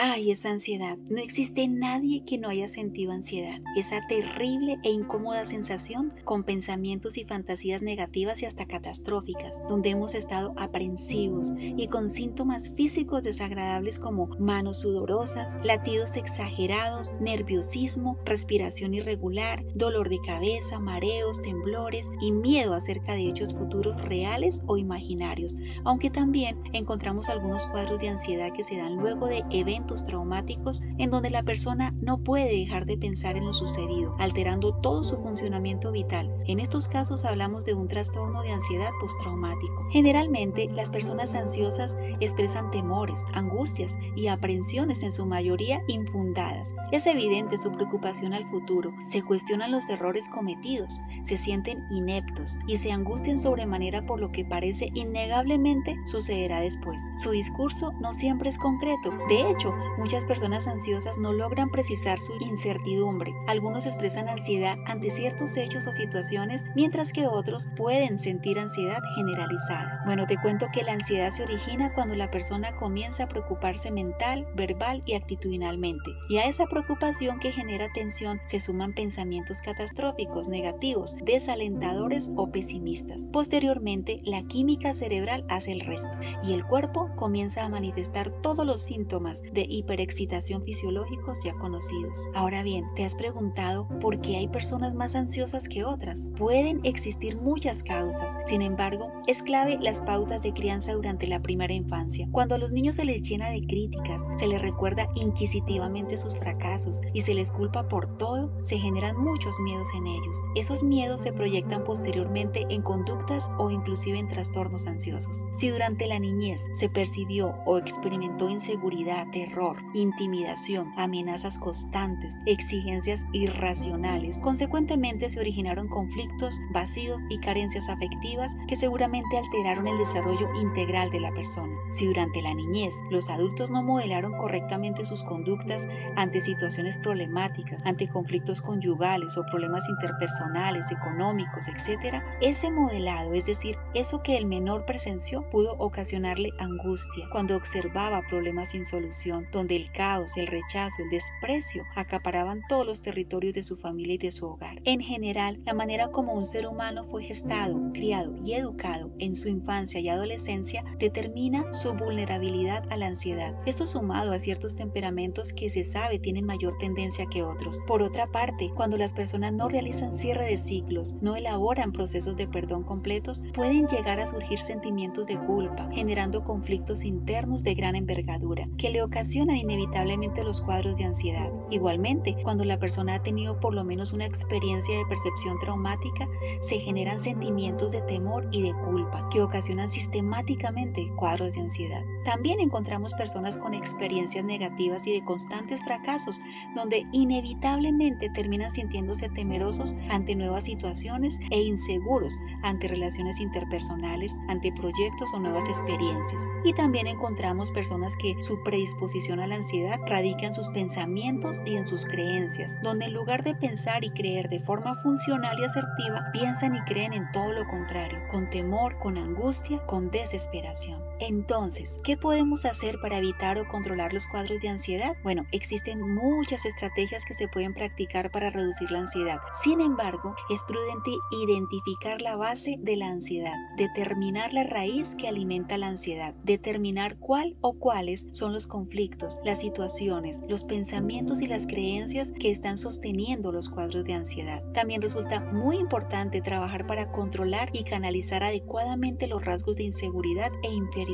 Ay, esa ansiedad. No existe nadie que no haya sentido ansiedad. Esa terrible e incómoda sensación con pensamientos y fantasías negativas y hasta catastróficas, donde hemos estado aprensivos y con síntomas físicos desagradables como manos sudorosas, latidos exagerados, nerviosismo, respiración irregular, dolor de cabeza, mareos, temblores y miedo acerca de hechos futuros reales o imaginarios, aunque también encontramos algunos cuadros de ansiedad que se dan luego de eventos traumáticos en donde la persona no puede dejar de pensar en lo sucedido, alterando todo su funcionamiento vital. En estos casos hablamos de un trastorno de ansiedad postraumático. Generalmente, las personas ansiosas expresan temores, angustias y aprensiones en su mayoría infundadas. Es evidente su preocupación al futuro, se cuestionan los errores cometidos, se sienten ineptos y se angustian sobremanera por lo que parece innegablemente sucederá después. Su discurso no siempre es concreto. De hecho, muchas personas ansiosas no logran precisar su incertidumbre. Algunos expresan ansiedad ante ciertos hechos o situaciones, mientras que otros pueden sentir ansiedad generalizada. Bueno, te cuento que la ansiedad se origina cuando la persona comienza a preocuparse mental, verbal y actitudinalmente. Y a esa preocupación que genera tensión se suman pensamientos catastróficos, negativos, desalentadores o pesimistas. Posteriormente, la química cerebral hace el resto y el cuerpo comienza a manifestar todos los síntomas de hiperexcitación fisiológicos ya conocidos. Ahora bien, ¿te has preguntado por qué hay personas más ansiosas que otras? Pueden existir muchas causas, sin embargo, es clave las pautas de crianza durante la primera infancia. Cuando a los niños se les llena de críticas, se les recuerda inquisitivamente sus fracasos y se les culpa por todo, se generan muchos miedos en ellos. Esos miedos se proyectan posteriormente en conductas o inclusive en trastornos ansiosos. Si durante la niñez se percibió o experimentó inseguridad, terror, intimidación, amenazas constantes, exigencias irracionales. Consecuentemente se originaron conflictos, vacíos y carencias afectivas que seguramente alteraron el desarrollo integral de la persona. Si durante la niñez los adultos no modelaron correctamente sus conductas ante situaciones problemáticas, ante conflictos conyugales o problemas interpersonales, económicos, etc., ese modelado, es decir, eso que el menor presenció, pudo ocasionarle angustia cuando observaba problemas sin solución, donde el caos, el rechazo, el desprecio acaparaban todos los territorios de su familia y de su hogar. En general, la manera como un ser humano fue gestado, criado y educado en su infancia y adolescencia determina su vulnerabilidad a la ansiedad. Esto sumado a ciertos temperamentos que se sabe tienen mayor tendencia que otros. Por otra parte, cuando las personas no realizan cierre de ciclos, no elaboran procesos de perdón completos, pueden llegar a surgir sentimientos de culpa, generando conflictos internos de gran envergadura, que le ocasionan inevitablemente los cuadros de ansiedad. Igualmente, cuando la persona ha tenido por lo menos una experiencia de percepción traumática, se generan sentimientos de temor y de culpa que ocasionan sistemáticamente cuadros de ansiedad. También encontramos personas con experiencias negativas y de constantes fracasos, donde inevitablemente terminan sintiéndose temerosos ante nuevas situaciones e inseguros ante relaciones interpersonales, ante proyectos o nuevas experiencias. Y también encontramos personas que su predisposición a la ansiedad radica en sus pensamientos y en sus creencias, donde en lugar de pensar y creer de forma funcional y asertiva, piensan y creen en todo lo contrario, con temor, con angustia, con desesperación. Entonces, ¿qué podemos hacer para evitar o controlar los cuadros de ansiedad? Bueno, existen muchas estrategias que se pueden practicar para reducir la ansiedad. Sin embargo, es prudente identificar la base de la ansiedad, determinar la raíz que alimenta la ansiedad, determinar cuál o cuáles son los conflictos, las situaciones, los pensamientos y las creencias que están sosteniendo los cuadros de ansiedad. También resulta muy importante trabajar para controlar y canalizar adecuadamente los rasgos de inseguridad e inferioridad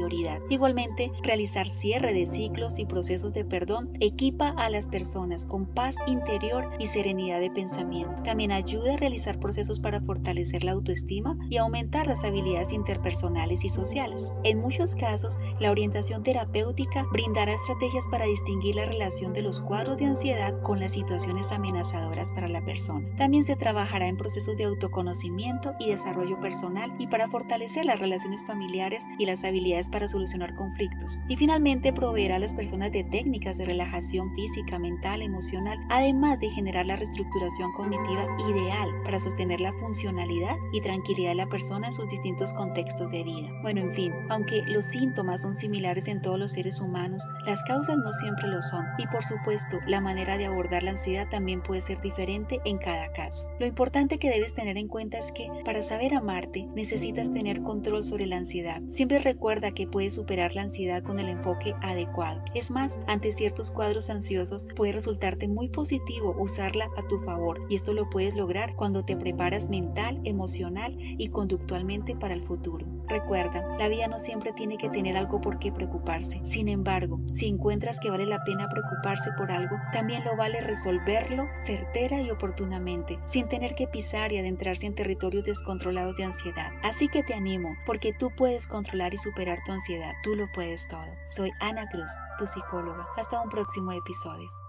Igualmente, realizar cierre de ciclos y procesos de perdón equipa a las personas con paz interior y serenidad de pensamiento. También ayuda a realizar procesos para fortalecer la autoestima y aumentar las habilidades interpersonales y sociales. En muchos casos, la orientación terapéutica brindará estrategias para distinguir la relación de los cuadros de ansiedad con las situaciones amenazadoras para la persona. También se trabajará en procesos de autoconocimiento y desarrollo personal y para fortalecer las relaciones familiares y las habilidades para solucionar conflictos. Y finalmente proveerá a las personas de técnicas de relajación física, mental, emocional, además de generar la reestructuración cognitiva ideal para sostener la funcionalidad y tranquilidad de la persona en sus distintos contextos de vida. Bueno, en fin, aunque los síntomas son similares en todos los seres humanos, las causas no siempre lo son. Y por supuesto, la manera de abordar la ansiedad también puede ser diferente en cada caso. Lo importante que debes tener en cuenta es que para saber amarte necesitas tener control sobre la ansiedad. Siempre recuerda que puedes superar la ansiedad con el enfoque adecuado. Es más, ante ciertos cuadros ansiosos puede resultarte muy positivo usarla a tu favor y esto lo puedes lograr cuando te preparas mental, emocional y conductualmente para el futuro. Recuerda, la vida no siempre tiene que tener algo por qué preocuparse. Sin embargo, si encuentras que vale la pena preocuparse por algo, también lo vale resolverlo certera y oportunamente, sin tener que pisar y adentrarse en territorios descontrolados de ansiedad. Así que te animo, porque tú puedes controlar y superar tu ansiedad. Tú lo puedes todo. Soy Ana Cruz, tu psicóloga. Hasta un próximo episodio.